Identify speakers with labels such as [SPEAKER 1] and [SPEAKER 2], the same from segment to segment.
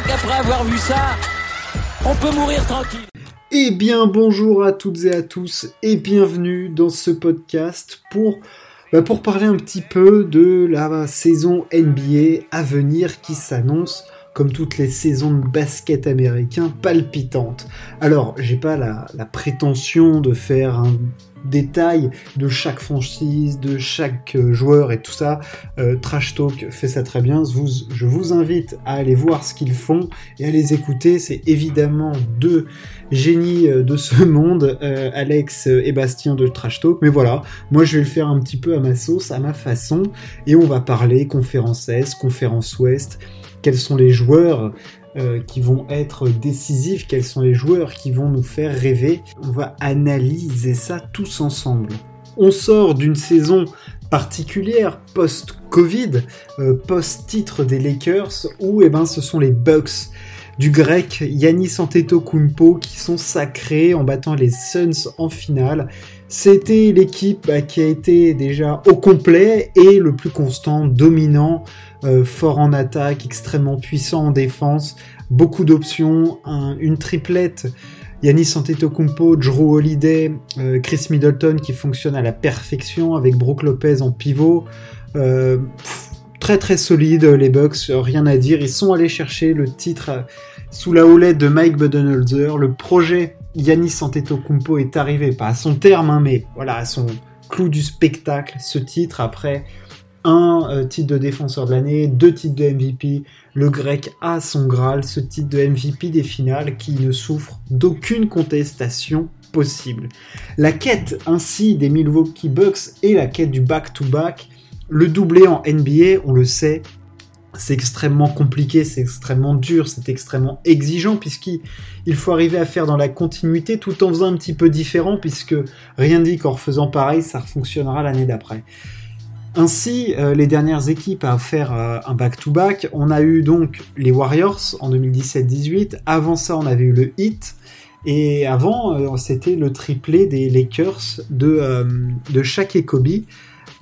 [SPEAKER 1] crois qu'après avoir vu ça, on peut mourir tranquille.
[SPEAKER 2] Eh bien bonjour à toutes et à tous et bienvenue dans ce podcast pour, bah, pour parler un petit peu de la saison NBA à venir qui s'annonce comme toutes les saisons de basket américain palpitantes. Alors j'ai pas la, la prétention de faire un détails de chaque franchise, de chaque euh, joueur et tout ça. Euh, Trash Talk fait ça très bien. Je vous, invite à aller voir ce qu'ils font et à les écouter. C'est évidemment deux génies euh, de ce monde, Alex et Bastien de Trash Talk. Mais voilà, moi je vais le faire un petit peu à ma sauce, à ma façon. Et on va parler conférence Est, conférence Ouest. Quels sont les joueurs euh, qui vont être décisifs, quels sont les joueurs qui vont nous faire rêver. On va analyser ça tous ensemble. On sort d'une saison particulière post-Covid, euh, post-titre des Lakers, où eh ben, ce sont les Bucks du grec Yannis Antetokounmpo qui sont sacrés en battant les Suns en finale. C'était l'équipe bah, qui a été déjà au complet et le plus constant, dominant, euh, fort en attaque, extrêmement puissant en défense, beaucoup d'options, une triplette. Yanis Antetokounmpo, Drew Holiday, euh, Chris Middleton qui fonctionne à la perfection avec Brook Lopez en pivot. Euh, très très solide les Bucks, rien à dire. Ils sont allés chercher le titre sous la houlette de Mike Budenholzer. Le projet Yanis Antetokounmpo est arrivé, pas à son terme, hein, mais voilà, à son clou du spectacle, ce titre après un euh, titre de défenseur de l'année, deux titres de MVP. Le grec a son Graal, ce titre de MVP des finales qui ne souffre d'aucune contestation possible. La quête ainsi des Milwaukee Bucks et la quête du back-to-back, le doublé en NBA, on le sait, c'est extrêmement compliqué, c'est extrêmement dur, c'est extrêmement exigeant puisqu'il faut arriver à faire dans la continuité tout en faisant un petit peu différent puisque rien dit qu'en faisant pareil, ça fonctionnera l'année d'après. Ainsi, euh, les dernières équipes à faire euh, un back-to-back, on a eu donc les Warriors en 2017-18, avant ça on avait eu le Heat, et avant euh, c'était le triplé des Lakers de, de Shaq et Kobe.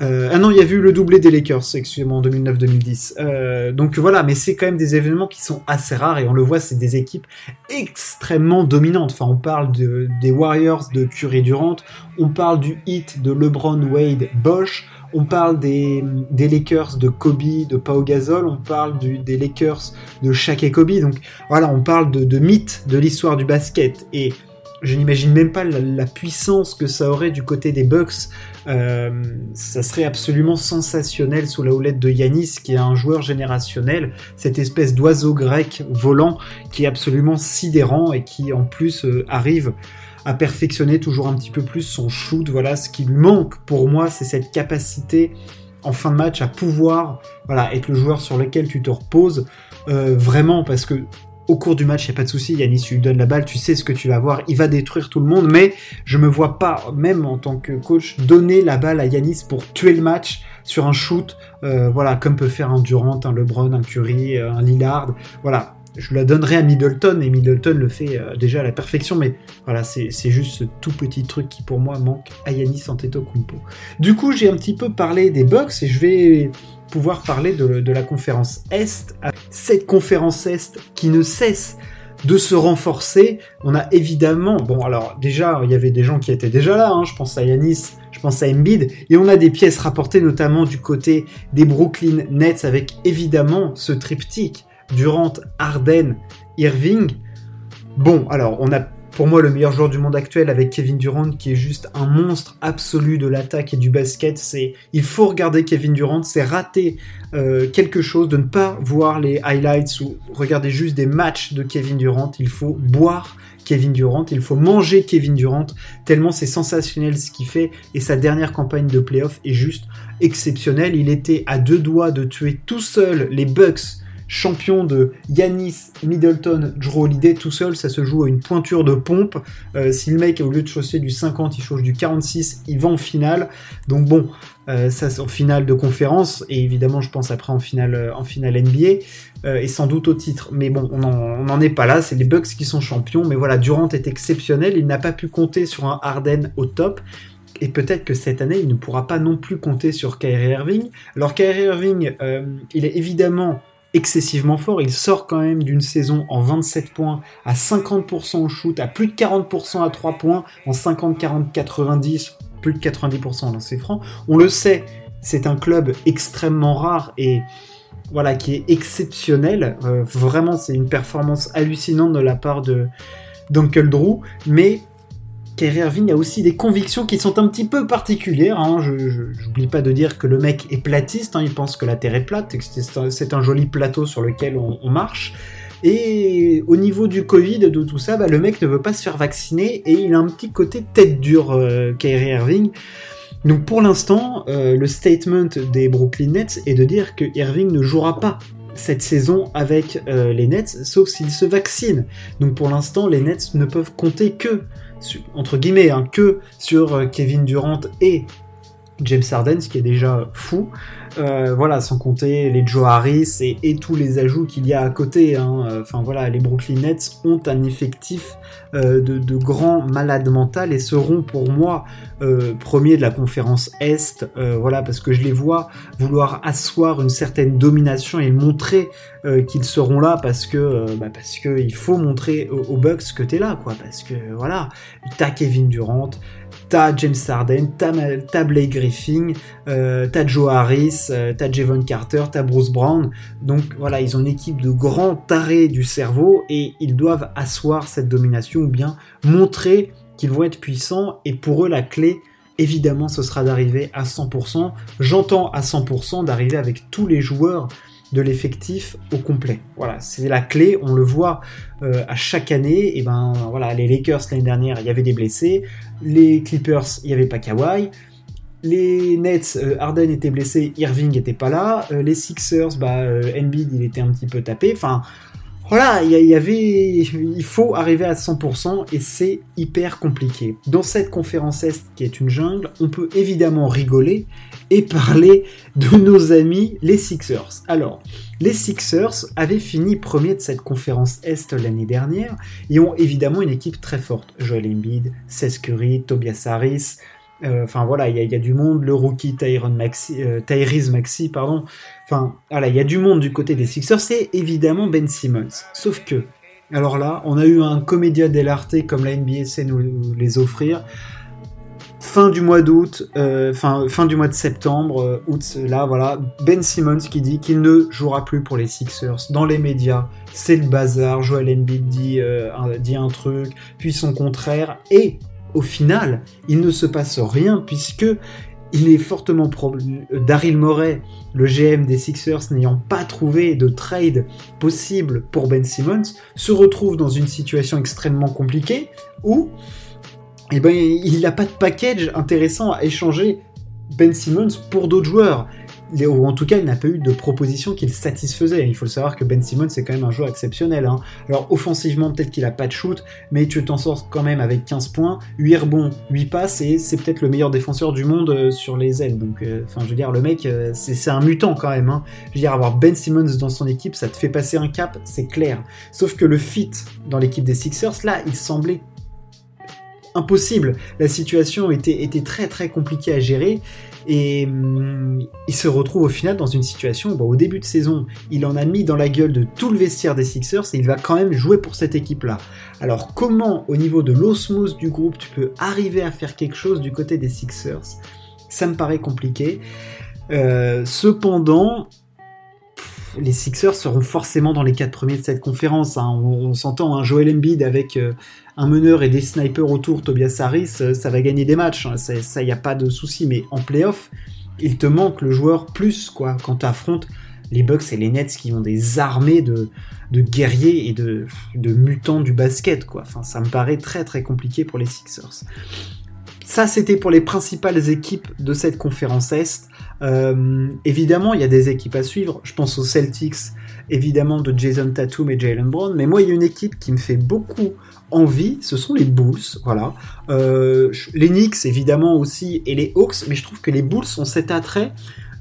[SPEAKER 2] Ah non, il y a eu le doublé des Lakers, excusez-moi, en 2009-2010. donc voilà, mais c'est quand même des événements qui sont assez rares, et on le voit, c'est des équipes extrêmement dominantes. Enfin, on parle de, des Warriors de Curry Durant, on parle du Heat de LeBron Wade Bosch, on parle des, Lakers de Kobe, de Pau Gasol, on parle des Lakers de Shaq et Kobe. Donc voilà, on parle de, de mythes de l'histoire du basket. Et je n'imagine même pas la, puissance que ça aurait du côté des Bucks. Euh, ça serait absolument sensationnel sous la houlette de Yanis, qui est un joueur générationnel, cette espèce d'oiseau grec volant qui est absolument sidérant et qui en plus euh, arrive à perfectionner toujours un petit peu plus son shoot. Voilà, ce qui lui manque pour moi, c'est cette capacité en fin de match à pouvoir voilà, être le joueur sur lequel tu te reposes euh, vraiment parce que au cours du match, il n'y a pas de souci, Yanis, tu lui donnes la balle, tu sais ce que tu vas voir, il va détruire tout le monde, mais je me vois pas, même en tant que coach, donner la balle à Yanis pour tuer le match sur un shoot, euh, voilà, comme peut faire un Durant, un LeBron, un Curry, euh, un Lillard, voilà, je la donnerai à Middleton et Middleton le fait euh, déjà à la perfection, mais voilà, c'est juste ce tout petit truc qui pour moi manque à Yanis Antetokounmpo. Du coup, j'ai un petit peu parlé des Bucks et je vais pouvoir parler de, la conférence Est. Cette conférence Est qui ne cesse de se renforcer. On a évidemment, bon alors déjà, il y avait des gens qui étaient déjà là, hein. je pense à Yanis, je pense à Embiid, et on a des pièces rapportées notamment du côté des Brooklyn Nets avec évidemment ce triptyque Durant, Arden, Irving. Bon, alors on a pour moi le meilleur joueur du monde actuel avec Kevin Durant qui est juste un monstre absolu de l'attaque et du basket. C'est il faut regarder Kevin Durant, c'est rater euh, quelque chose de ne pas voir les highlights ou regarder juste des matchs de Kevin Durant. Il faut boire Kevin Durant, il faut manger Kevin Durant tellement c'est sensationnel ce qu'il fait et sa dernière campagne de playoff est juste exceptionnelle. Il était à deux doigts de tuer tout seul les Bucks champion de Yanis, Middleton, Drew tout seul, ça se joue à une pointure de pompe. Euh, si le mec, au lieu de chausser du 50, il chauffe du 46, il va en finale. Donc bon, euh, ça c'est en finale de conférence, et évidemment je pense après en finale, euh, en finale NBA, et sans doute au titre. Mais bon, on n'en est pas là, c'est les Bucks qui sont champions, mais voilà, Durant est exceptionnel, il n'a pas pu compter sur un Harden au top, et peut-être que cette année, il ne pourra pas non plus compter sur Kyrie Irving. Alors Kyrie Irving, il est évidemment excessivement fort. Il sort quand même d'une saison en 27 points, à 50% au shoot, à plus de 40% à 3 points, en 50, 40, 90, plus de 90% en lancer franc. On le sait, c'est un club extrêmement rare et voilà qui est exceptionnel. Euh, vraiment, c'est une performance hallucinante de la part de d'Uncle Drew, mais Kyrie Irving a aussi des convictions qui sont un petit peu particulières. Hein. Je n'oublie pas de dire que le mec est platiste, hein. il pense que la Terre est plate, c'est un, joli plateau sur lequel on, marche. Et au niveau du Covid, de tout ça, bah, le mec ne veut pas se faire vacciner et il a un petit côté tête dure, euh, Kyrie Irving. Donc pour l'instant, euh, le statement des Brooklyn Nets est de dire que Irving ne jouera pas cette saison avec euh, les Nets, sauf s'il se vaccine. Donc pour l'instant, les Nets ne peuvent compter que entre guillemets, hein, que sur euh, Kevin Durant et James Harden, ce qui est déjà fou. Euh, voilà, sans compter les Joe Harris et, tous les ajouts qu'il y a à côté. Hein. Enfin voilà, les Brooklyn Nets ont un effectif euh, de, grands malades mentaux et seront pour moi euh, premiers de la conférence Est. voilà, parce que je les vois vouloir asseoir une certaine domination et montrer qu'ils seront là parce que bah, parce que il faut montrer aux, Bucks que t'es là, quoi. Parce que voilà, t'as Kevin Durant, t'as James Harden, t'as Blake Griffin, t'as Joe Harris. Euh, t'as Javon Carter, t'as Bruce Brown. Donc voilà, ils ont une équipe de grands tarés du cerveau et ils doivent asseoir cette domination ou bien montrer qu'ils vont être puissants. Et pour eux, la clé, évidemment, ce sera d'arriver à 100%. J'entends à 100% d'arriver avec tous les joueurs de l'effectif au complet. Voilà, c'est la clé. On le voit euh, à chaque année. Et ben voilà, les Lakers l'année dernière, il y avait des blessés. Les Clippers, il n'y avait pas Kawhi. Les Nets, euh, Harden était blessé, Irving était pas là. Euh, les Sixers, bah, euh, Embiid, il était un petit peu tapé. Enfin, voilà, il y, avait, il faut arriver à 100% et c'est hyper compliqué. Dans cette conférence Est qui est une jungle, on peut évidemment rigoler et parler de nos amis les Sixers. Alors, les Sixers avaient fini premier de cette conférence Est l'année dernière et ont évidemment une équipe très forte. Joel Embiid, Seth Curry, Tobias Harris, euh, enfin voilà, il y, a du monde, le rookie Maxi, euh, Tyrese Maxi, pardon. Enfin voilà, il y a du monde du côté des Sixers, c'est évidemment Ben Simmons. Sauf que, alors là, on a eu un comédia dell'arte comme la NBA sait nous les offrir. Fin du mois d'août, euh, fin, fin du mois de septembre, août, là voilà, Ben Simmons qui dit qu'il ne jouera plus pour les Sixers. Dans les médias, c'est le bazar. Joel Embiid dit, dit un truc, puis son contraire, et au final, il ne se passe rien puisque il est fortement probable. Daryl Morey, le GM des Sixers, n'ayant pas trouvé de trade possible pour Ben Simmons, se retrouve dans une situation extrêmement compliquée où eh ben, il n'a pas de package intéressant à échanger Ben Simmons pour d'autres joueurs ou en tout cas, il n'a pas eu de proposition qui le satisfaisait. Il faut le savoir que Ben Simmons, c'est quand même un joueur exceptionnel. Hein. Alors, offensivement, peut-être qu'il a pas de shoot, mais tu t'en sors quand même avec 15 points, 8 rebonds, 8 passes, et c'est peut-être le meilleur défenseur du monde euh, sur les ailes. Donc, euh, enfin, je veux dire, le mec, euh, c'est un mutant quand même. Hein. Je veux dire, avoir Ben Simmons dans son équipe, ça te fait passer un cap, c'est clair. Sauf que le fit dans l'équipe des Sixers, là, il semblait impossible. La situation était, très très compliquée à gérer et hum, il se retrouve au final dans une situation où, au début de saison, il en a mis dans la gueule de tout le vestiaire des Sixers et il va quand même jouer pour cette équipe-là. Alors comment, au niveau de l'osmose du groupe, tu peux arriver à faire quelque chose du côté des Sixers? Ça me paraît compliqué. Euh, cependant, les Sixers seront forcément dans les quatre premiers de cette conférence. Hein. On, s'entend, un hein, Joel Embiid avec euh, un meneur et des snipers autour, Tobias Harris, euh, ça va gagner des matchs. Hein. Ça, il n'y a pas de souci. Mais en playoff, il te manque le joueur plus, quoi, quand tu affrontes les Bucks et les Nets qui ont des armées de, guerriers et de, mutants du basket, ça me paraît très très compliqué pour les Sixers. Ça, c'était pour les principales équipes de cette conférence Est. Euh, évidemment, il y a des équipes à suivre. Je pense aux Celtics, évidemment, de Jason Tatum et Jalen Brown. Mais moi, il y a une équipe qui me fait beaucoup envie. Ce sont les Bulls. Voilà. Euh, les Knicks, évidemment, aussi, et les Hawks. Mais je trouve que les Bulls ont cet attrait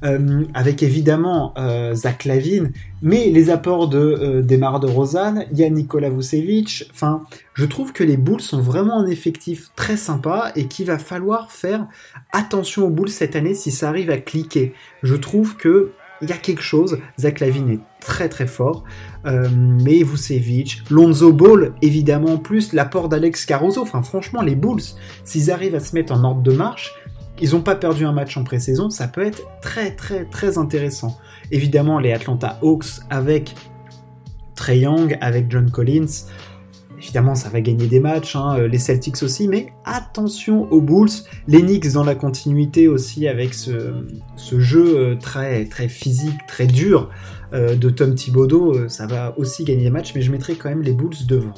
[SPEAKER 2] euh, avec évidemment euh, Zach Lavine, mais les apports de euh, de Rosanne, il y Vucevic. Enfin, je trouve que les Bulls sont vraiment un effectif très sympa et qu'il va falloir faire attention aux Bulls cette année si ça arrive à cliquer. Je trouve que il y a quelque chose. Zach Lavine est très très fort. Euh, mais Vucevic, Lonzo Ball, évidemment, plus l'apport d'Alex Caruso. Enfin, franchement, les Bulls, s'ils arrivent à se mettre en ordre de marche, ils n'ont pas perdu un match en pré-saison, ça peut être très très très intéressant. Évidemment, les Atlanta Hawks avec Trey Young, avec John Collins, évidemment ça va gagner des matchs, hein, euh, les Celtics aussi, mais attention aux Bulls, les Knicks dans la continuité aussi avec ce, jeu euh, très, très physique, très dur euh, de Tom Thibodeau, ça va aussi gagner des matchs, mais je mettrai quand même les Bulls devant.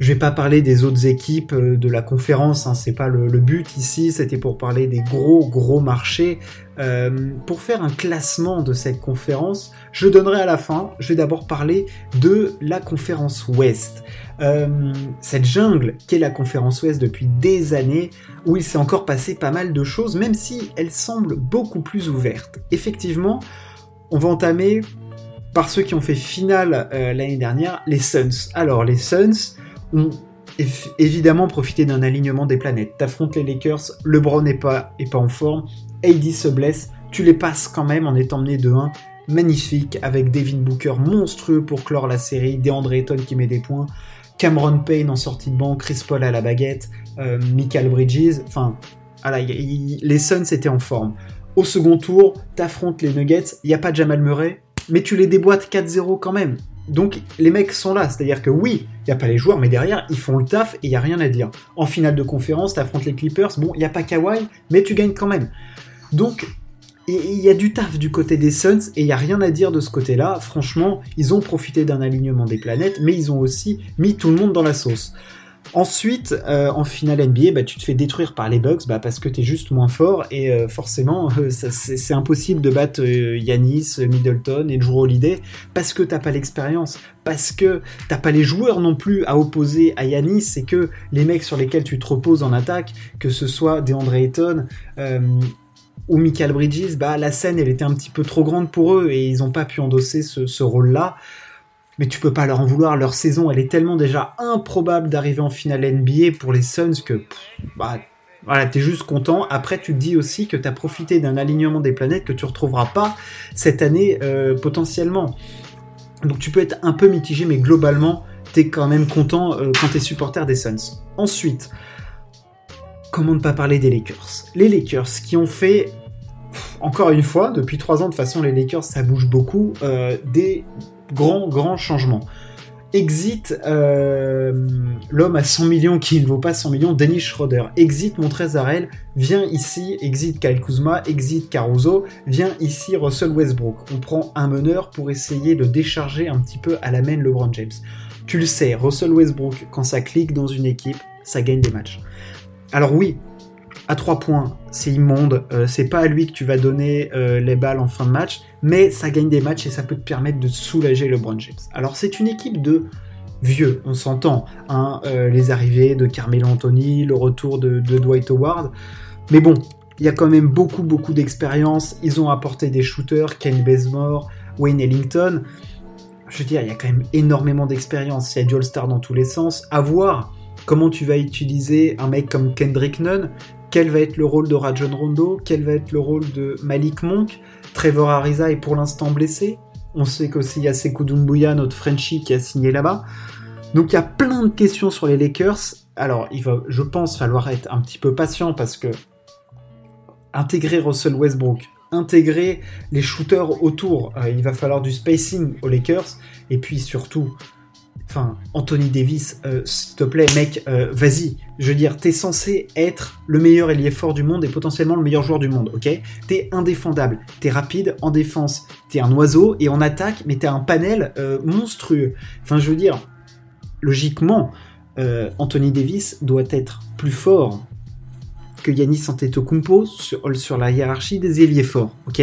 [SPEAKER 2] Je vais pas parler des autres équipes euh, de la conférence, hein, c'est pas le, but ici, c'était pour parler des gros gros marchés. Euh, pour faire un classement de cette conférence, je donnerai à la fin, je vais d'abord parler de la conférence Ouest. Euh, cette jungle qu'est la conférence Ouest depuis des années, où il s'est encore passé pas mal de choses, même si elle semble beaucoup plus ouverte. Effectivement, on va entamer par ceux qui ont fait finale l'année dernière, les Suns. Alors les Suns, ont évidemment profité d'un alignement des planètes. T'affrontes les Lakers, LeBron n'est pas, est pas en forme, AD se blesse, tu les passes quand même en étant mené de 1. Magnifique, avec Devin Booker monstrueux pour clore la série, DeAndre Ayton qui met des points, Cameron Payne en sortie de banc, Chris Paul à la baguette, euh, Michael Bridges, enfin, les Suns étaient en forme. Au second tour, t'affrontes les Nuggets, il n'y a pas Jamal Murray, mais tu les déboîtes 4-0 quand même. Donc les mecs sont là, c'est-à-dire que oui, il n'y a pas les joueurs, mais derrière, ils font le taf et il n'y a rien à dire. En finale de conférence, tu affrontes les Clippers, bon, il n'y a pas Kawhi, mais tu gagnes quand même. Donc, il y a du taf du côté des Suns et il n'y a rien à dire de ce côté-là. Franchement, ils ont profité d'un alignement des planètes, mais ils ont aussi mis tout le monde dans la sauce. Ensuite, euh, en finale NBA, bah, tu te fais détruire par les Bucks bah, parce que tu es juste moins fort et euh, forcément, euh, c'est impossible de battre Yanis, Middleton et Drew Holiday parce que t'as pas l'expérience, parce que t'as pas les joueurs non plus à opposer à Yanis, c'est que les mecs sur lesquels tu te reposes en attaque, que ce soit DeAndre Ayton ou Michael Bridges, bah, la scène elle était un petit peu trop grande pour eux et ils n'ont pas pu endosser ce rôle-là mais tu peux pas leur en vouloir. Leur saison, elle est tellement déjà improbable d'arriver en finale NBA pour les Suns que, bah, voilà, t'es juste content. Après, tu te dis aussi que t'as profité d'un alignement des planètes que tu retrouveras pas cette année euh, potentiellement. Donc tu peux être un peu mitigé, mais globalement, t'es quand même content euh, quand t'es supporter des Suns. Ensuite, comment ne pas parler des Lakers? Les Lakers qui ont fait encore une fois, depuis trois ans, de façon, les Lakers, ça bouge beaucoup, euh, des grand, grand changement. Exit euh, l'homme à 100 millions qui ne vaut pas 100 millions, Dennis Schroeder. Exit Montrezarel, vient ici, exit Kyle Kuzma, exit Caruso, vient ici Russell Westbrook. On prend un meneur pour essayer de décharger un petit peu à la main LeBron James. Tu le sais, Russell Westbrook, quand ça clique dans une équipe, ça gagne des matchs. Alors oui, à 3 points, c'est immonde, euh, c'est pas à lui que tu vas donner euh, les balles en fin de match, mais ça gagne des matchs et ça peut te permettre de soulager LeBron James. Alors c'est une équipe de vieux, on s'entend, hein, euh, les arrivées de Carmelo Anthony, le retour de, Dwight Howard, mais bon, il y a quand même beaucoup beaucoup d'expérience, ils ont apporté des shooters, Ken Bazemore, Wayne Ellington, je veux dire, il y a quand même énormément d'expérience, il y a du All-Star dans tous les sens, à voir comment tu vas utiliser un mec comme Kendrick Nunn, quel va être le rôle de Rajon Rondo, quel va être le rôle de Malik Monk. Trevor Ariza est pour l'instant blessé. On sait qu'aussi il y a Sekou notre Frenchie, qui a signé là-bas. Donc il y a plein de questions sur les Lakers. Alors il va, je pense, falloir être un petit peu patient parce que intégrer Russell Westbrook, intégrer les shooters autour, euh, il va falloir du spacing aux Lakers. Et puis surtout, Enfin, Anthony Davis, euh, s'il te plaît, mec, euh, vas-y. Je veux dire, t'es censé être le meilleur ailier fort du monde et potentiellement le meilleur joueur du monde, ok? T'es indéfendable, t'es rapide en défense, t'es un oiseau et en attaque, mais t'es un panel euh, monstrueux. Enfin, je veux dire, logiquement, Anthony Davis doit être plus fort que Yanis Antetokounmpo sur, sur la hiérarchie des ailiers forts, ok?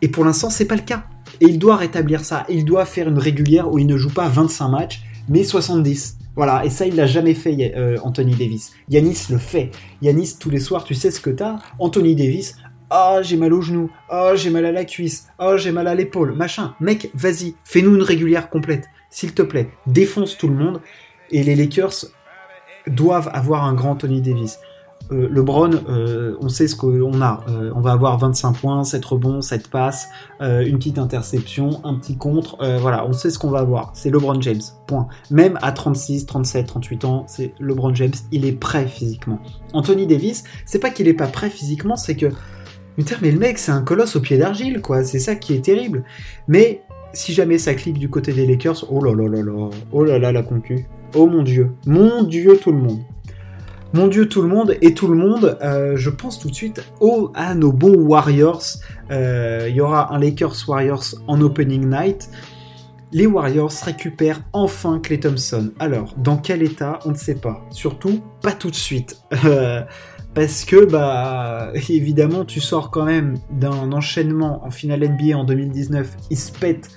[SPEAKER 2] Et pour l'instant, c'est pas le cas. Et il doit rétablir ça. Il doit faire une régulière où il ne joue pas 25 matchs, mais 70. Voilà, et ça, il l'a jamais fait, euh, Anthony Davis. Yanis le fait. Yanis, tous les soirs, tu sais ce que t'as? Anthony Davis, ah, j'ai mal au genou, ah, j'ai mal à la cuisse, ah, j'ai mal à l'épaule, machin. Mec, vas-y, fais-nous une régulière complète, s'il te plaît. Défonce tout le monde. Et les Lakers doivent avoir un grand Anthony Davis. Euh, LeBron, euh, on sait ce qu'on a. on va avoir 25 points, 7 rebonds, 7 passes, une petite interception, un petit contre. voilà, on sait ce qu'on va avoir. C'est LeBron James. Point. Même à 36, 37, 38 ans, c'est LeBron James. Il est prêt physiquement. Anthony Davis, c'est pas qu'il est pas prêt physiquement, c'est que mais le mec, c'est un colosse au pied d'argile, quoi. C'est ça qui est terrible. Mais si jamais ça clique du côté des Lakers, oh là là là là, oh là là la concu. Oh mon dieu, mon dieu tout le monde. Mon dieu tout le monde et tout le monde, euh, je pense tout de suite au, à nos bons Warriors. Euh, il y aura un Lakers Warriors en opening night. Les Warriors récupèrent enfin Clay Thompson. Alors, dans quel état, on ne sait pas. Surtout, pas tout de suite. Euh, parce que bah évidemment tu sors quand même d'un enchaînement en finale NBA en 2019, il se pète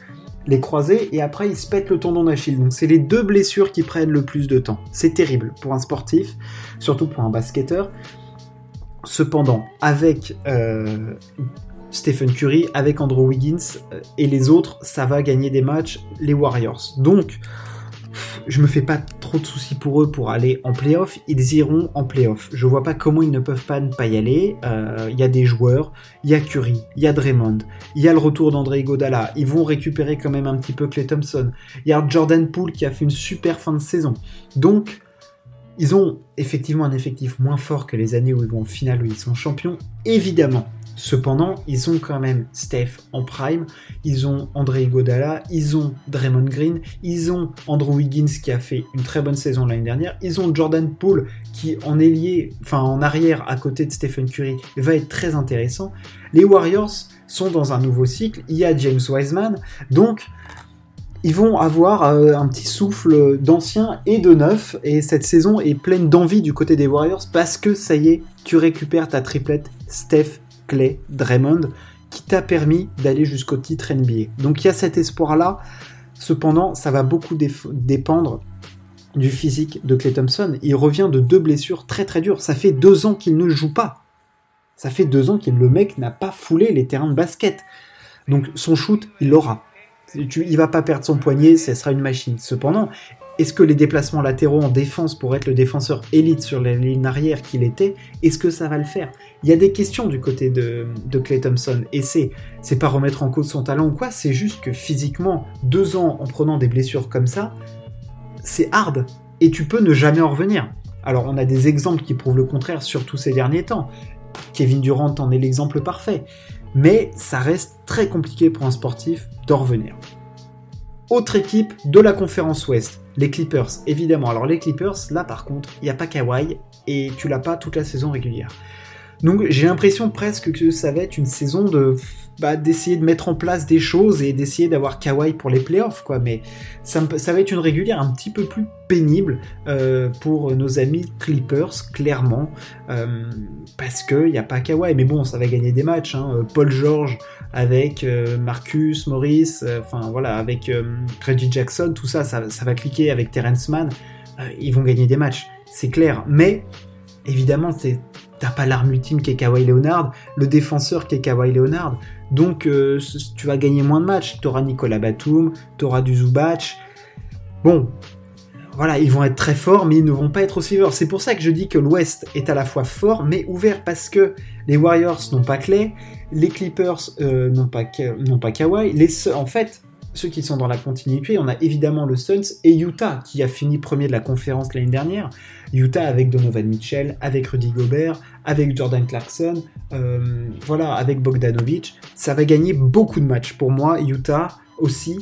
[SPEAKER 2] les croisés et après il se pète le tendon d'Achille. Donc c'est les deux blessures qui prennent le plus de temps. C'est terrible pour un sportif, surtout pour un basketteur. Cependant, avec euh, Stephen Curry, avec Andrew Wiggins euh, et les autres, ça va gagner des matchs, les Warriors. Donc je me fais pas trop de soucis pour eux pour aller en playoff. Ils iront en playoff. Je vois pas comment ils ne peuvent pas ne pas y aller. Euh, il y a des joueurs, il y a Curry, il y a Draymond, il y a le retour d'André Godala. Ils vont récupérer quand même un petit peu Clay Thompson. Il y a Jordan Poole qui a fait une super fin de saison. Donc, ils ont effectivement un effectif moins fort que les années où ils vont en finale où ils sont champions, évidemment. Cependant, ils ont quand même Steph en prime, ils ont André Iguodala, ils ont Draymond Green, ils ont Andrew Wiggins qui a fait une très bonne saison l'année dernière, ils ont Jordan Poole qui en ailier, enfin en arrière à côté de Stephen Curry va être très intéressant. Les Warriors sont dans un nouveau cycle, il y a James Wiseman, donc ils vont avoir euh, un petit souffle d'ancien et de neuf, et cette saison est pleine d'envie du côté des Warriors parce que ça y est, tu récupères ta triplette Steph Clay, Draymond, qui t'a permis d'aller jusqu'au titre NBA. Donc il y a cet espoir-là. Cependant, ça va beaucoup dépendre du physique de Clay Thompson. Il revient de deux blessures très très dures. Ça fait deux ans qu'il ne joue pas. Ça fait deux ans que le mec n'a pas foulé les terrains de basket. Donc son shoot, il l'aura. Il va pas perdre son poignet, ce sera une machine. Cependant, est-ce que les déplacements latéraux en défense pour être le défenseur élite sur la ligne arrière qu'il était, est-ce que ça va le faire? Il y a des questions du côté de, Clay Thompson, et c'est, c'est pas remettre en cause son talent ou quoi, c'est juste que physiquement, deux ans en prenant des blessures comme ça, c'est hard, et tu peux ne jamais en revenir. Alors on a des exemples qui prouvent le contraire, surtout ces derniers temps. Kevin Durant en est l'exemple parfait. Mais ça reste très compliqué pour un sportif d'en revenir. Autre équipe de la conférence Ouest, les Clippers, évidemment. Alors les Clippers, là par contre, il n'y a pas Kawhi et tu l'as pas toute la saison régulière. Donc j'ai l'impression presque que ça va être une saison de bah, d'essayer de mettre en place des choses et d'essayer d'avoir Kawhi pour les playoffs, quoi. Mais ça, va être une régulière un petit peu plus pénible euh, pour nos amis Clippers, clairement, euh, parce qu'il n'y a pas Kawhi. Mais bon, ça va gagner des matchs. Hein. Paul George avec euh, Marcus Morris, enfin voilà, avec Reggie Jackson, tout ça, ça, va cliquer avec Terrence Mann. ils vont gagner des matchs, c'est clair. Mais évidemment, t'as pas l'arme ultime qui est Kawhi Leonard, le défenseur qui est Kawhi Leonard. Donc euh, tu vas gagner moins de matchs. Tu auras Nicolas Batum, tu auras du. Bon, voilà, ils vont être très forts, mais ils ne vont pas être aussi forts. C'est pour ça que je dis que l'Ouest est à la fois fort, mais ouvert, parce que les Warriors n'ont pas Clay, les Clippers euh, n'ont pas, pas Kawhi. Les, en fait, ceux qui sont dans la continuité, on a évidemment le Suns et Utah, qui a fini premier de la conférence l'année dernière. Utah avec Donovan Mitchell, avec Rudy Gobert, avec Jordan Clarkson, euh, voilà, avec Bogdanovic. Ça va gagner beaucoup de matchs pour moi, Utah aussi,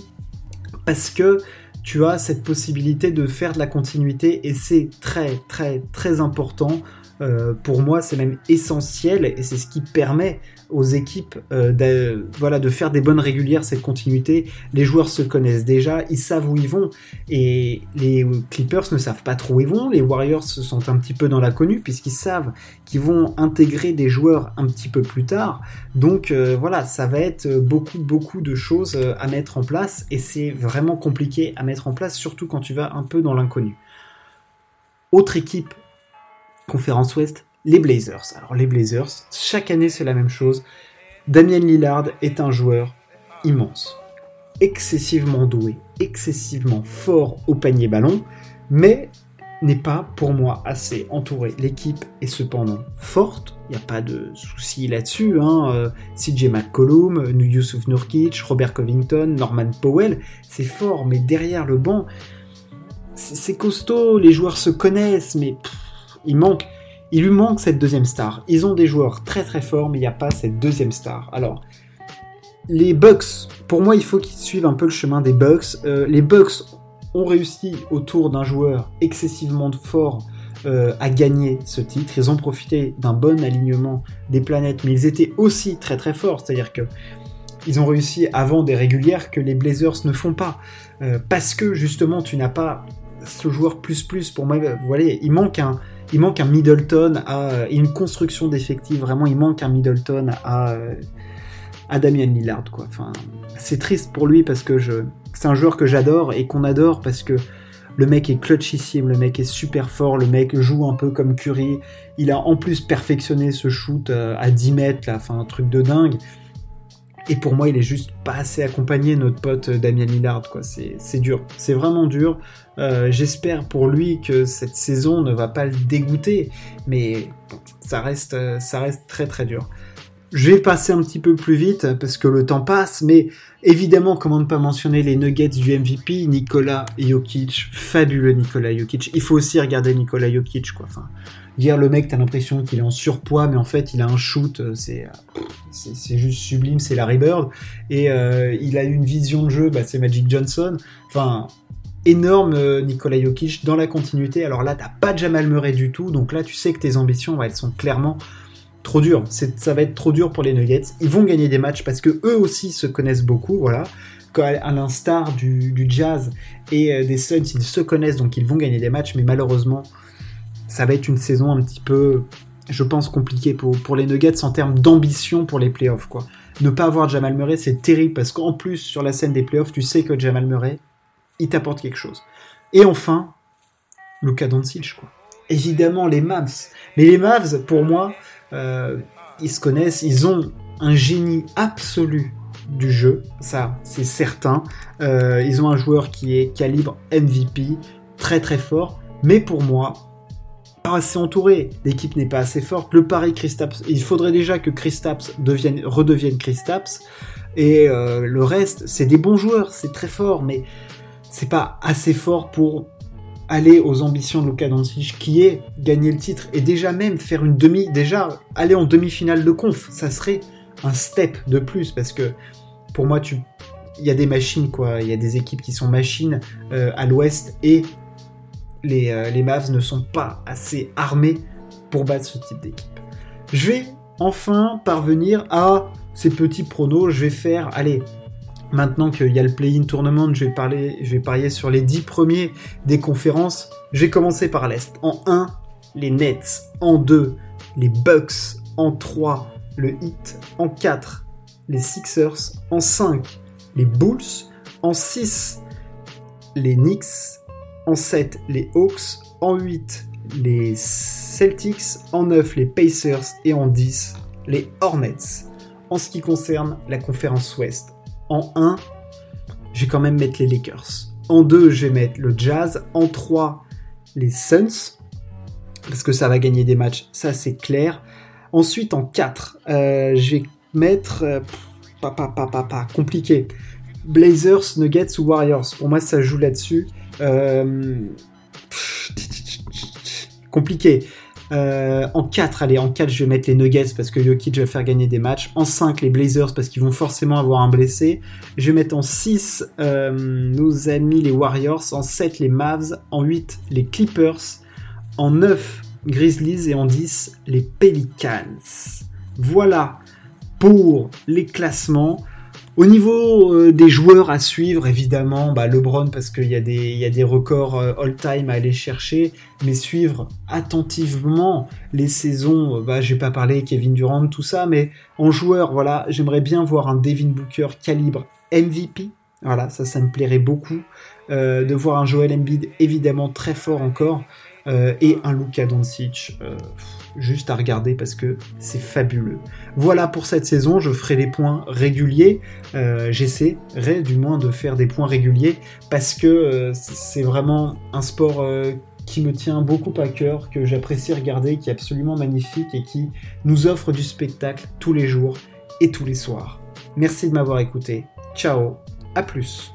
[SPEAKER 2] parce que tu as cette possibilité de faire de la continuité et c'est très très très important. Euh, pour moi, c'est même essentiel et c'est ce qui permet aux équipes euh, voilà, de faire des bonnes régulières, cette continuité. Les joueurs se connaissent déjà, ils savent où ils vont. Et les Clippers ne savent pas trop où ils vont. Les Warriors sont un petit peu dans l'inconnu puisqu'ils savent qu'ils vont intégrer des joueurs un petit peu plus tard. Donc euh, voilà, ça va être beaucoup, beaucoup de choses euh, à mettre en place. Et c'est vraiment compliqué à mettre en place, surtout quand tu vas un peu dans l'inconnu. Autre équipe, conférence Ouest, les Blazers. Alors les Blazers, chaque année c'est la même chose. Damien Lillard est un joueur immense, excessivement doué, excessivement fort au panier ballon, mais n'est pas pour moi assez entouré. L'équipe est cependant forte, il n'y a pas de souci là-dessus. Hein. Euh, CJ McCollum, Yusuf Nurkic, Robert Covington, Norman Powell, c'est fort, mais derrière le banc, c'est costaud, les joueurs se connaissent, mais il manque. Il lui manque cette deuxième star. Ils ont des joueurs très très forts, mais il n'y a pas cette deuxième star. Alors, les Bucks, pour moi, il faut qu'ils suivent un peu le chemin des Bucks. Euh, les Bucks ont réussi autour d'un joueur excessivement fort euh, à gagner ce titre. Ils ont profité d'un bon alignement des planètes, mais ils étaient aussi très très forts. C'est-à-dire que ils ont réussi avant des régulières que les Blazers ne font pas. Euh, parce que justement, tu n'as pas ce joueur plus plus. Pour moi, il manque un, il manque un Middleton à une construction d'effectifs. Vraiment, il manque un Middleton à, à Damien Lillard. Enfin, c'est triste pour lui parce que c'est un joueur que j'adore et qu'on adore parce que le mec est clutchissime, le mec est super fort, le mec joue un peu comme Curry. Il a en plus perfectionné ce shoot euh, à 10 mètres, là, enfin un truc de dingue. Et pour moi, il est juste pas assez accompagné, notre pote euh, Damien Lillard, quoi. C'est dur. C'est vraiment dur. Euh, j'espère pour lui que cette saison ne va pas le dégoûter, mais ça reste, ça reste très très dur. Je vais passer un petit peu plus vite parce que le temps passe, mais évidemment, comment ne pas mentionner les nuggets du MVP, Nikola Jokic, fabuleux Nikola Jokic. Il faut aussi regarder Nikola Jokic, quoi. Dire le mec, t'as l'impression qu'il est en surpoids, mais en fait, il a un shoot, euh, c'est c'est juste sublime, c'est Larry Bird, et euh, il a une vision de jeu, bah, c'est Magic Johnson. Enfin, énorme euh, Nikola Jokic dans la continuité. Alors là, t'as pas de Jamal Murray du tout, donc là, tu sais que tes ambitions, elles sont clairement trop dur. Ça va être trop dur pour les Nuggets. Ils vont gagner des matchs parce que eux aussi se connaissent beaucoup, voilà. À l'instar du, Jazz et euh, des Suns, ils se connaissent donc ils vont gagner des matchs, mais malheureusement, ça va être une saison un petit peu, je pense, compliquée pour, pour les Nuggets en termes d'ambition pour les playoffs, quoi. Ne pas avoir Jamal Murray, c'est terrible parce qu'en plus, sur la scène des playoffs, tu sais que Jamal Murray, il t'apporte quelque chose. Et enfin, Luka Doncic, quoi. Évidemment, les Mavs. Mais les Mavs, pour moi, euh, ils se connaissent, ils ont un génie absolu du jeu, ça c'est certain. Euh, ils ont un joueur qui est calibre MVP, très très fort, mais pour moi, pas assez entouré. L'équipe n'est pas assez forte. Le pari Christaps, il faudrait déjà que Christaps devienne, redevienne Christaps. Et euh, le reste, c'est des bons joueurs, c'est très fort, mais c'est pas assez fort pour aller aux ambitions de Luka Doncic, qui est gagner le titre et déjà même faire une demi, déjà aller en demi-finale de conf, ça serait un step de plus parce que pour moi, tu, il y a des machines quoi, il y a des équipes qui sont machines euh, à l'Ouest et les, euh, les Mavs ne sont pas assez armés pour battre ce type d'équipe. Je vais enfin parvenir à ces petits pronos. Je vais faire, allez, Maintenant qu'il y a le play-in tournament, je vais, parler, je vais parier sur les 10 premiers des conférences. Je vais commencer par l'Est. En 1, les Nets. En 2, les Bucks. En 3, le Heat. En 4, les Sixers. En 5, les Bulls. En 6, les Knicks. En 7, les Hawks. En 8, les Celtics. En 9, les Pacers. Et en 10, les Hornets. En ce qui concerne la conférence Ouest, en 1, je vais quand même mettre les Lakers. En 2, je vais mettre le Jazz. En 3, les Suns. Parce que ça va gagner des matchs, ça c'est clair. Ensuite, en 4, euh, je vais mettre. Euh, papa, papa, papa, compliqué. Blazers, Nuggets ou Warriors. Pour moi, ça joue là-dessus. Euh, compliqué. Euh, en 4, allez, en 4, je vais mettre les Nuggets parce que Jokic va faire gagner des matchs. En 5, les Blazers parce qu'ils vont forcément avoir un blessé. Je vais mettre en 6 euh, nos amis les Warriors. En 7, les Mavs. En 8, les Clippers. En 9, Grizzlies. Et en 10, les Pelicans. Voilà pour les classements. Au niveau euh, des joueurs à suivre, évidemment, bah, LeBron parce qu'il y, a des, records euh, all-time à aller chercher, mais suivre attentivement les saisons, euh, bah, j'ai pas parlé Kevin Durant, tout ça, mais en joueur, voilà, j'aimerais bien voir un Devin Booker calibre MVP, voilà, ça, ça me plairait beaucoup, de voir un Joel Embiid évidemment très fort encore, et un Luka Doncic juste à regarder parce que c'est fabuleux. Voilà pour cette saison, je ferai des points réguliers, euh, j'essaierai du moins de faire des points réguliers parce que euh, c'est vraiment un sport euh, qui me tient beaucoup à cœur, que j'apprécie regarder, qui est absolument magnifique et qui nous offre du spectacle tous les jours et tous les soirs. Merci de m'avoir écouté. Ciao, à plus.